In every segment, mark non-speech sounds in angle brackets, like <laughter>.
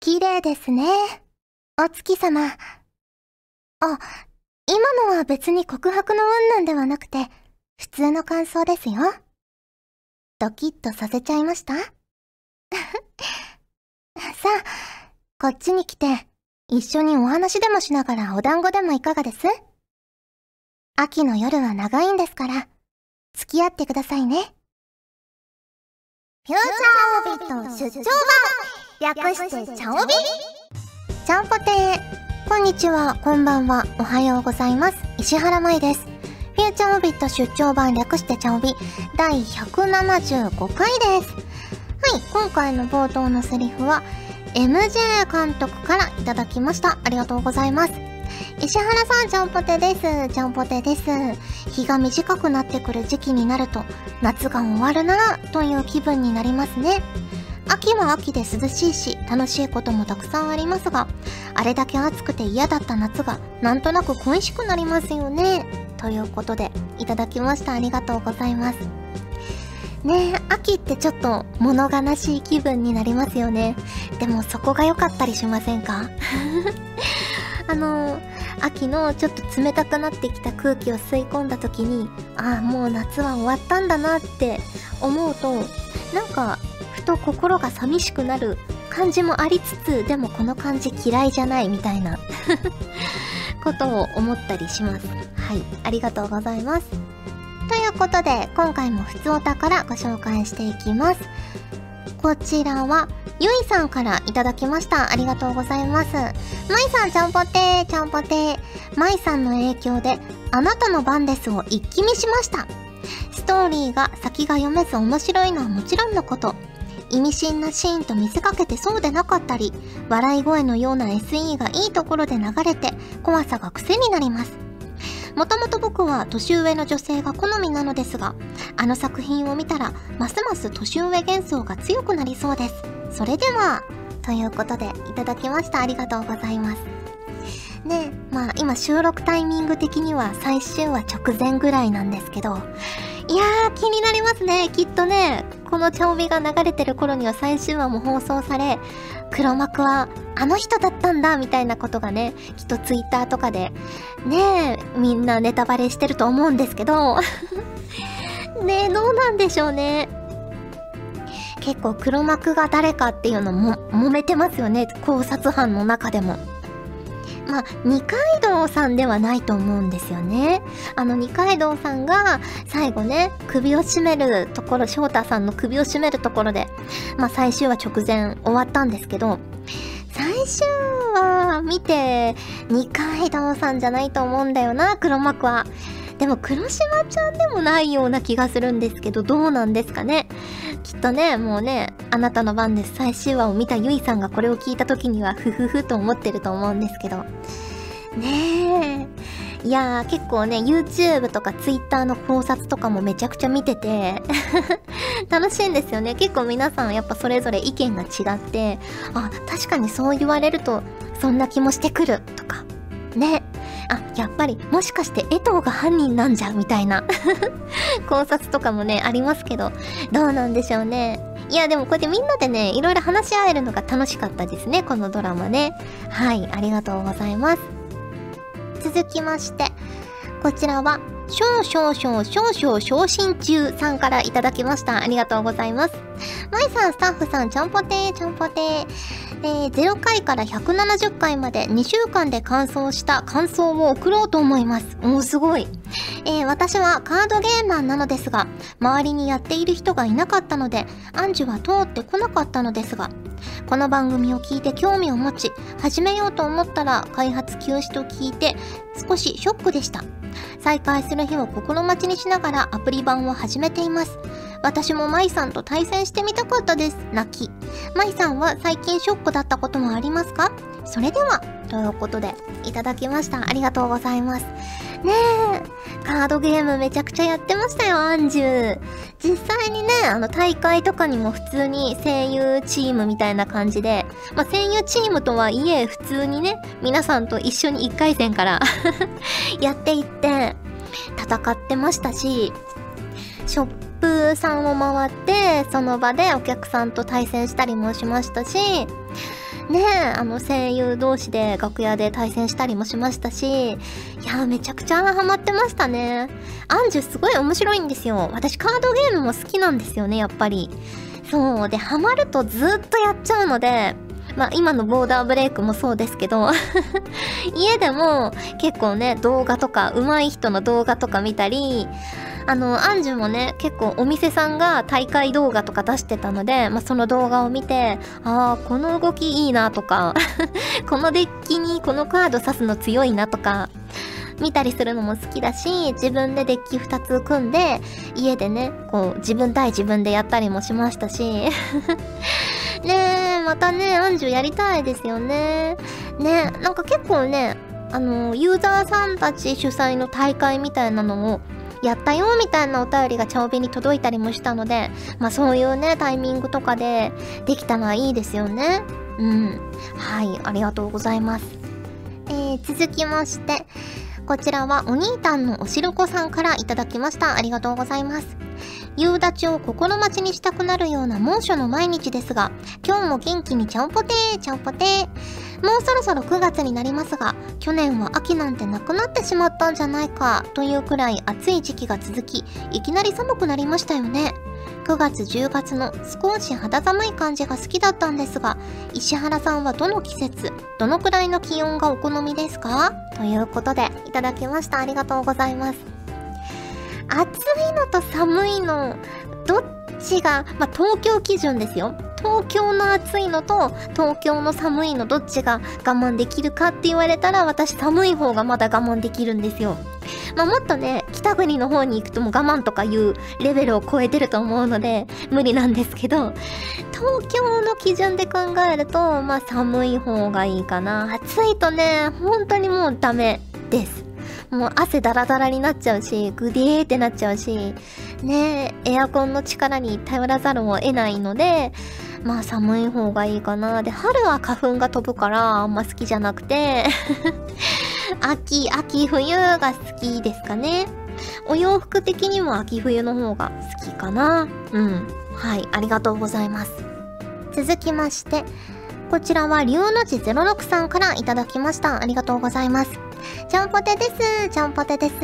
綺麗ですね。お月様。あ、今のは別に告白の云々ではなくて、普通の感想ですよ。ドキッとさせちゃいました？<laughs> さあ、こっちに来て、一緒にお話でもしながらお団子でもいかがです？秋の夜は長いんですから、付き合ってくださいね。フューチャーオビット出張版略してチャオビ？ちゃんぽてーこんにちは、こんばんは、おはようございます。石原舞です。フューチャーオビット出張版略してチャオビ第175回です。はい、今回の冒頭のセリフは MJ 監督からいただきました。ありがとうございます。石原さん、ちゃんぽてです。ちゃんぽてです。日が短くなってくる時期になると、夏が終わるなという気分になりますね。秋は秋で涼しいし、楽しいこともたくさんありますが、あれだけ暑くて嫌だった夏が、なんとなく恋しくなりますよね。ということで、いただきました。ありがとうございます。ねえ、秋ってちょっと物悲しい気分になりますよね。でもそこが良かったりしませんか？<laughs> あの秋のちょっと冷たくなってきた空気を吸い込んだ時に、ああ、もう夏は終わったんだなって思うと、なんか、ふと心が寂しくなる感じもありつつ、でもこの感じ嫌いじゃないみたいな <laughs> ことを思ったりします。はい、ありがとうございます。ということで、今回もふつおたからご紹介していきます。こちらは、ゆいさんからいただきました。ありがとうございます。まいさん、ちゃんぽてー、ちゃんぽてー。まいさんの影響で、あなたの番ですを一気見しました。ストーリーが先が読めず面白いのはもちろんのこと、意味深なシーンと見せかけてそうでなかったり、笑い声のような SE がいいところで流れて、怖さが癖になります。もともと僕は年上の女性が好みなのですが、あの作品を見たら、ますます年上幻想が強くなりそうです。それでは、ということで、いただきました。ありがとうございます。ねまあ今収録タイミング的には最終話直前ぐらいなんですけど、いやー気になりますね。きっとね、この茶帯が流れてる頃には最終話も放送され、黒幕はあの人だったんだみたいなことがね、きっとツイッターとかで、ねみんなネタバレしてると思うんですけど、<laughs> ねえ、どうなんでしょうね。結構黒幕が誰かっていうのも揉めてますよね、考察班の中でも。まあ、二階堂さんではないと思うんですよね。あの二階堂さんが最後ね、首を絞めるところ、翔太さんの首を絞めるところで、まあ最終話直前終わったんですけど、最終話見て二階堂さんじゃないと思うんだよな、黒幕は。でも黒島ちゃんでもないような気がするんですけど、どうなんですかね。きっとね、もうね、あなたの番です最終話を見たゆいさんがこれを聞いた時には、ふふふと思ってると思うんですけど。ねえ。いやー、結構ね、YouTube とか Twitter の考察とかもめちゃくちゃ見てて <laughs> 楽しいんですよね。結構皆さんやっぱそれぞれ意見が違って、あ、確かにそう言われると、そんな気もしてくる、とか。ね。あ、やっぱり、もしかして江藤が犯人なんじゃ、みたいな <laughs> 考察とかもね、ありますけど、どうなんでしょうね。いや、でもこうやってみんなでね、いろいろ話し合えるのが楽しかったですね、このドラマね。はい、ありがとうございます。続きまして、こちらは、少々少々少々昇進中さんからいただきました。ありがとうございます。まいさん、スタッフさん、ちゃんぽてー、ちゃんぽてー。えー、0回から170回まで2週間で完走した感想を送ろうと思います。おー、すごい。えー、私はカードゲーマーなのですが、周りにやっている人がいなかったので、アンジュは通ってこなかったのですが、この番組を聞いて興味を持ち、始めようと思ったら開発休止と聞いて、少しショックでした。再開する日を心待ちにしながらアプリ版を始めています。私も舞さんと対戦してみたかったです。泣き。舞さんは最近ショックだったこともありますか？それでは、ということで、いただきました。ありがとうございます。ねえ、カードゲームめちゃくちゃやってましたよ、アンジュ。実際にね、あの大会とかにも普通に声優チームみたいな感じで、まあ、声優チームとはいえ普通にね、皆さんと一緒に1回戦から <laughs> やっていって戦ってましたし、ショップさんを回って、その場でお客さんと対戦したりもしましたし、ねあの声優同士で楽屋で対戦したりもしましたし、いやめちゃくちゃハマってましたね。アンジュすごい面白いんですよ。私カードゲームも好きなんですよね、やっぱり。そう。で、ハマるとずっとやっちゃうので、まあ今のボーダーブレイクもそうですけど <laughs> 家でも結構ね、動画とか、上手い人の動画とか見たり、あの、アンジュもね、結構お店さんが大会動画とか出してたので、まあ、その動画を見て、ああ、この動きいいなとか <laughs> このデッキにこのカード刺すの強いなとか、見たりするのも好きだし、自分でデッキ2つ組んで、家でね、こう、自分対自分でやったりもしましたし。<laughs> ねえ、またね、アンジュやりたいですよね。ねなんか結構ね、あの、ユーザーさんたち主催の大会みたいなのをやったよみたいなお便りが長尾に届いたりもしたので、まあそういうね、タイミングとかでできたらいいですよね。うん。はい、ありがとうございます。えー、続きまして、こちらはお兄たんのおしるこさんからいただきました。ありがとうございます。夕立を心待ちにしたくなるような猛暑の毎日ですが、今日も元気にちゃんぽてー、ちゃんぽてー。もうそろそろ9月になりますが、去年は秋なんてなくなってしまったんじゃないかというくらい暑い時期が続き、いきなり寒くなりましたよね。9月10月の少し肌寒い感じが好きだったんですが、石原さんはどの季節、どのくらいの気温がお好みですか？ということで、いただきました。ありがとうございます。暑いのと寒いの、どっちが、まあ、東京基準ですよ。東京の暑いのと東京の寒いのどっちが我慢できるかって言われたら私寒い方がまだ我慢できるんですよ。まあ、もっとね、北国の方に行くとも我慢とかいうレベルを超えてると思うので無理なんですけど、東京の基準で考えると、まあ寒い方がいいかな。暑いとね、本当にもうダメです。もう汗ダラダラになっちゃうし、グデーってなっちゃうし、ねエアコンの力に頼らざるを得ないので、まあ寒い方がいいかな。で、春は花粉が飛ぶからあんま好きじゃなくて <laughs> 秋、秋冬が好きですかね。お洋服的にも秋冬の方が好きかな。うん。はい、ありがとうございます。続きまして、こちらは龍の字06さんからいただきました。ありがとうございます。ちゃんぽてです。ちゃんぽてです。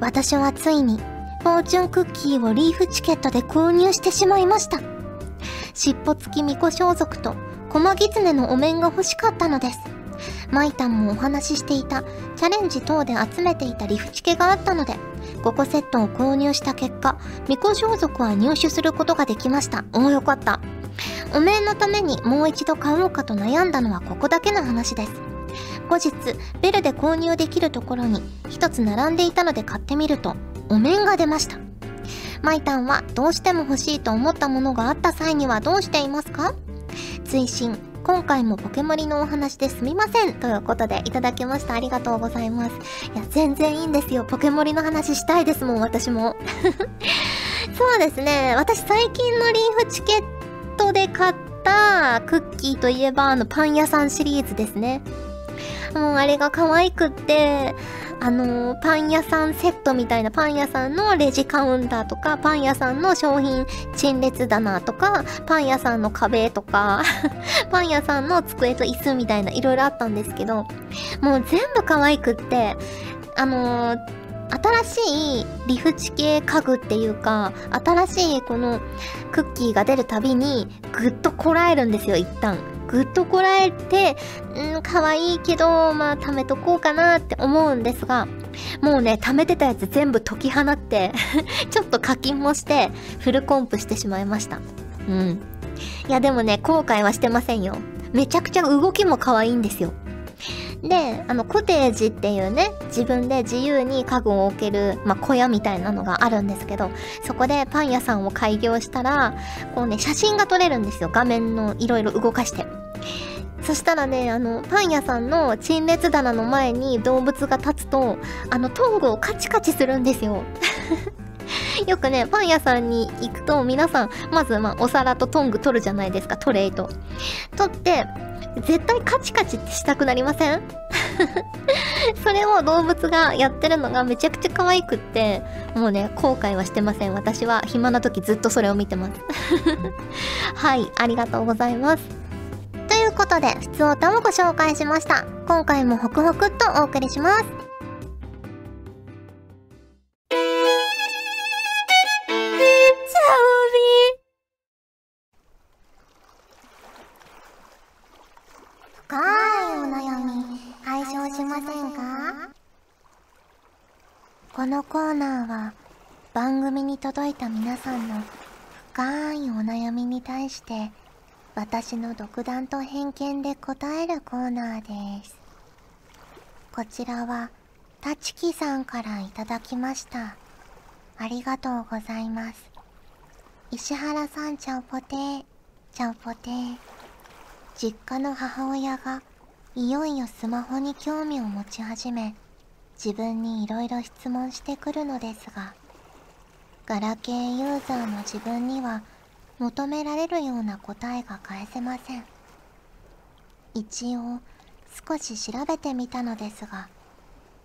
私はついに、フォーチュンクッキーをリーフチケットで購入してしまいました。尻尾付き巫女装束と、駒狐のお面が欲しかったのです。マイタンもお話ししていた、チャレンジ等で集めていたリフチケがあったので、5個セットを購入した結果、巫女装束は入手することができました。おおよかった。お面のためにもう一度買おうかと悩んだのはここだけの話です。後日、ベルで購入できるところに一つ並んでいたので買ってみると、お面が出ました。マイタンはどうしても欲しいと思ったものがあった際にはどうしていますか？追伸今回もポケモリのお話ですみませんということでいただきました。ありがとうございます。いや、全然いいんですよ。ポケモリの話したいですもん、私も。<laughs> そうですね。私最近のリーフチケットで買ったクッキーといえば、あの、パン屋さんシリーズですね。もうあれが可愛くって、あのー、パン屋さんセットみたいなパン屋さんのレジカウンターとか、パン屋さんの商品陳列棚とか、パン屋さんの壁とか <laughs> パン屋さんの机と椅子みたいな色々あったんですけど、もう全部可愛くって、あのー、新しいリフチ系家具っていうか、新しいこのクッキーが出るたびにぐっとこらえるんですよ、一旦。ぐっとこらえて、うん、可愛いけど、まあ、貯めとこうかなって思うんですが、もうね、貯めてたやつ全部解き放って <laughs> ちょっと課金もして、フルコンプしてしまいました。うん。いや、でもね、後悔はしてませんよ。めちゃくちゃ動きも可愛いんですよ。で、あの、コテージっていうね、自分で自由に家具を置ける、まあ、小屋みたいなのがあるんですけど、そこでパン屋さんを開業したら、こうね、写真が撮れるんですよ。画面のいろいろ動かして。そしたらね、あの、パン屋さんの陳列棚の前に動物が立つと、あの、トングをカチカチするんですよ。<laughs> よくね、パン屋さんに行くと皆さん、まずまあお皿とトング取るじゃないですか、トレイと。取って、絶対カチカチってしたくなりません？<laughs> それを動物がやってるのがめちゃくちゃ可愛くって、もうね、後悔はしてません。私は暇な時ずっとそれを見てます。<laughs> はい、ありがとうございます。といいうことで、普通歌もご紹介しました。今回もホクホクっとお送りします。深いお悩み解消しませんか？このコーナーは番組に届いた皆さんの深いお悩みに対して私の独断と偏見で答えるコーナーです。こちらはたちきさんからいただきました。ありがとうございます。石原さんちゃんぽてー。ちゃんぽてー。実家の母親がいよいよスマホに興味を持ち始め自分にいろいろ質問してくるのですがガラケーユーザーの自分には求められるような答えが返せません。一応少し調べてみたのですが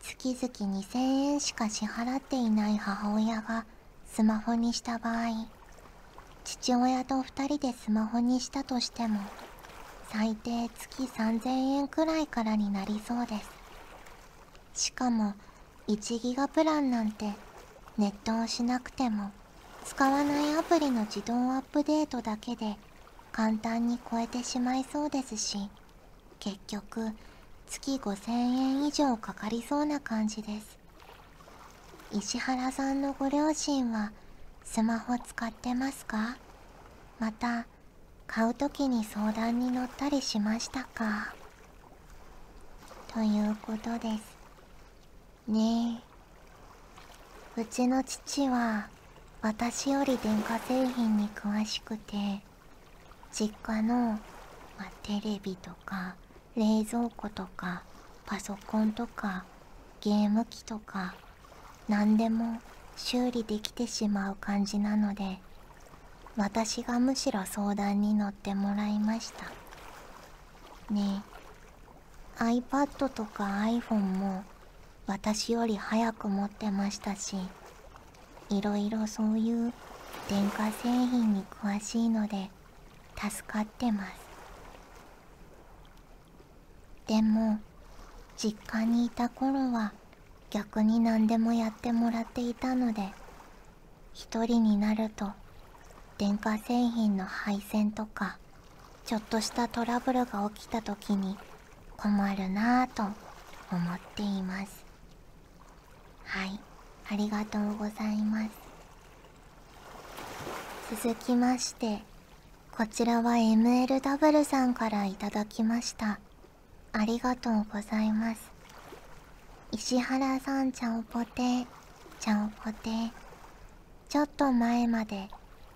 月々2000円しか支払っていない母親がスマホにした場合父親と2人でスマホにしたとしても最低月3000円くらいからになりそうです。しかも1ギガプランなんてネットをしなくても使わないアプリの自動アップデートだけで簡単に超えてしまいそうですし結局月5000円以上かかりそうな感じです。石原さんのご両親はスマホ使ってますか？また買う時に相談に乗ったりしましたか？ということです。ねえ。うちの父は私より電化製品に詳しくて実家の、ま、テレビとか冷蔵庫とかパソコンとかゲーム機とか何でも修理できてしまう感じなので私がむしろ相談に乗ってもらいました。ねえ iPad とか iPhone も私より早く持ってましたしいろいろそういう電化製品に詳しいので助かってます。でも実家にいた頃は逆に何でもやってもらっていたので一人になると電化製品の配線とかちょっとしたトラブルが起きた時に困るなぁと思っています。はい。ありがとうございます。続きましてこちらは MLW さんからいただきました。ありがとうございます。石原さんちゃんぽてちゃんぽてちょっと前まで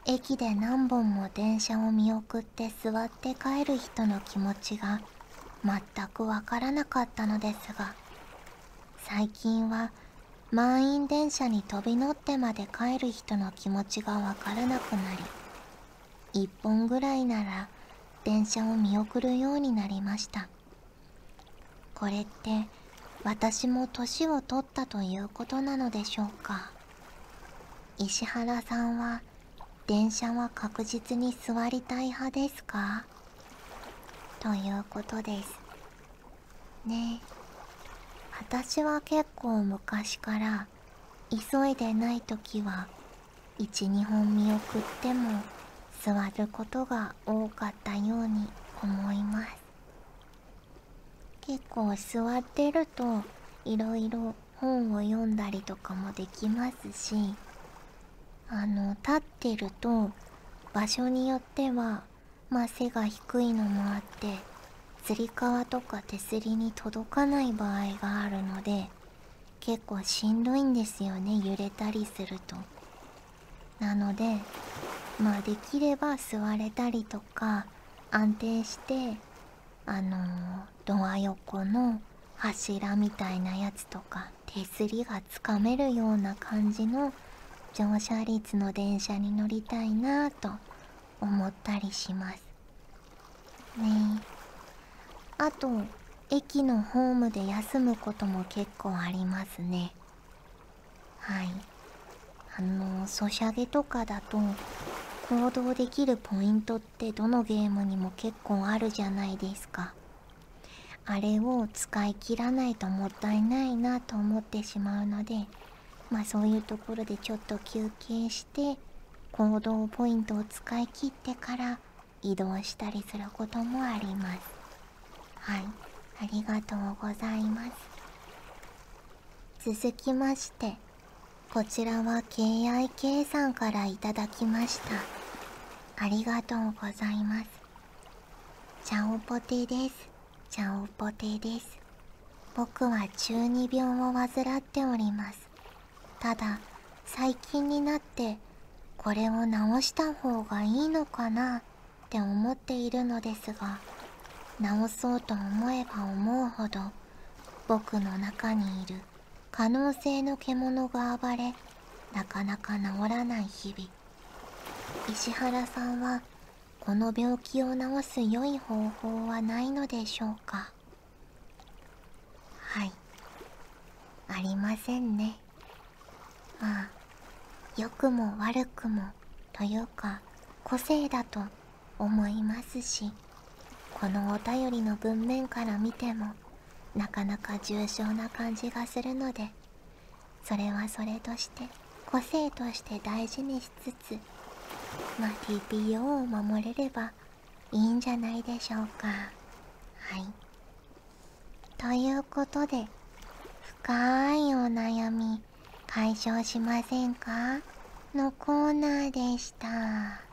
駅で何本も電車を見送って座って帰る人の気持ちが全くわからなかったのですが最近は満員電車に飛び乗ってまで帰る人の気持ちがわからなくなり一本ぐらいなら電車を見送るようになりました。これって私も年を取ったということなのでしょうか。石原さんは電車は確実に座りたい派ですか？ということです。ねえ。私は結構昔から急いでない時は12本見送っても座ることが多かったように思います。結構座ってるといろいろ本を読んだりとかもできますしあの立ってると場所によってはまあ背が低いのもあってつり革とか手すりに届かない場合があるので結構しんどいんですよね揺れたりすると。なのでまあできれば座れたりとか安定してあの、ドア横の柱みたいなやつとか手すりがつかめるような感じの乗車率の電車に乗りたいなぁと思ったりします。あと駅のホームで休むことも結構ありますね。はい。あのソシャゲとかだと行動できるポイントってどのゲームにも結構あるじゃないですか。あれを使い切らないともったいないなと思ってしまうのでまあそういうところでちょっと休憩して行動ポイントを使い切ってから移動したりすることもあります。はい。ありがとうございます。続きましてこちらは KIK さんからいただきました。ありがとうございます。チャオポテです。チャオポテです。僕は中二病を患っております。ただ最近になってこれを直した方がいいのかなって思っているのですが直そうと思えば思うほど僕の中にいる可能性の獣が暴れなかなか治らない日々。石原さんはこの病気を治す良い方法はないのでしょうか？はい。ありませんね。まあ良くも悪くもというか個性だと思いますし。このお便りの文面から見てもなかなか重症な感じがするのでそれはそれとして個性として大事にしつつまあ TPO を守れればいいんじゃないでしょうか。はい。ということで深いお悩み解消しませんか？のコーナーでした。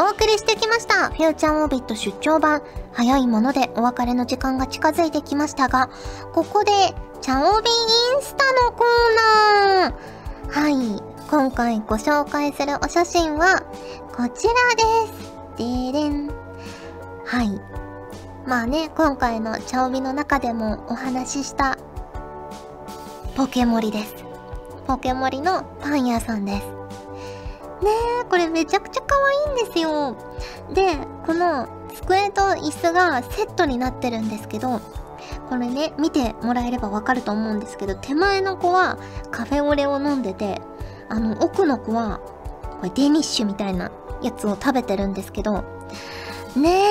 お送りしてきました。フューチャーオービット出張版。早いものでお別れの時間が近づいてきましたが、ここで、チャオビインスタのコーナー。はい。今回ご紹介するお写真は、こちらです。でれん。はい。まあね、今回のチャオビの中でもお話しした、ポケモリです。ポケモリのパン屋さんです。ねえ、これめちゃくちゃ可愛いんですよ。で、この机と椅子がセットになってるんですけど、これね、見てもらえればわかると思うんですけど、手前の子はカフェオレを飲んでて、あの、奥の子は、これデニッシュみたいなやつを食べてるんですけど、ね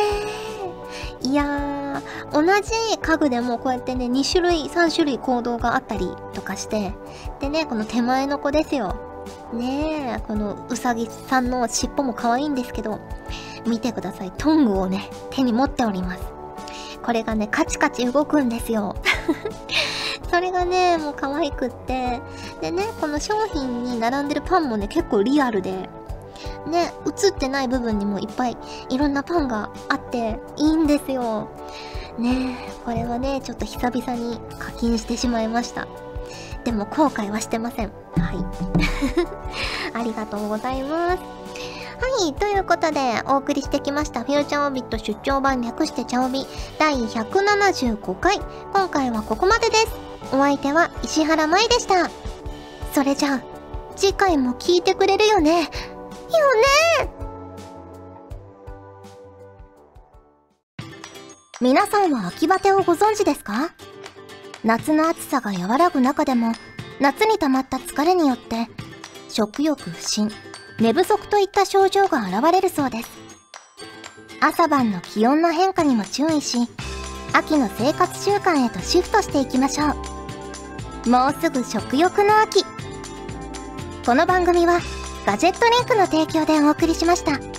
え、いやー、同じ家具でもこうやってね、2種類、3種類行動があったりとかして、でね、この手前の子ですよ。ねえ、このうさぎさんの尻尾も可愛いんですけど、見てください。トングをね、手に持っております。これがね、カチカチ動くんですよ。<laughs> それがね、もう可愛くって。でね、この商品に並んでるパンもね、結構リアルで。ね、映ってない部分にもいっぱいいろんなパンがあっていいんですよ。ねこれはね、ちょっと久々に課金してしまいました。でも後悔はしてません。はい。<laughs> ありがとうございます。はい、ということで、お送りしてきました、フューチャーオビット出張版略してチャオビ第175回。今回はここまでです。お相手は石原舞でした。それじゃあ、次回も聞いてくれるよね。よね皆さんは秋バテをご存知ですか？夏の暑さが和らぐ中でも夏に溜まった疲れによって食欲不振寝不足といった症状が現れるそうです。朝晩の気温の変化にも注意し秋の生活習慣へとシフトしていきましょう。もうすぐ食欲の秋。この番組はガジェットリンクの提供でお送りしました。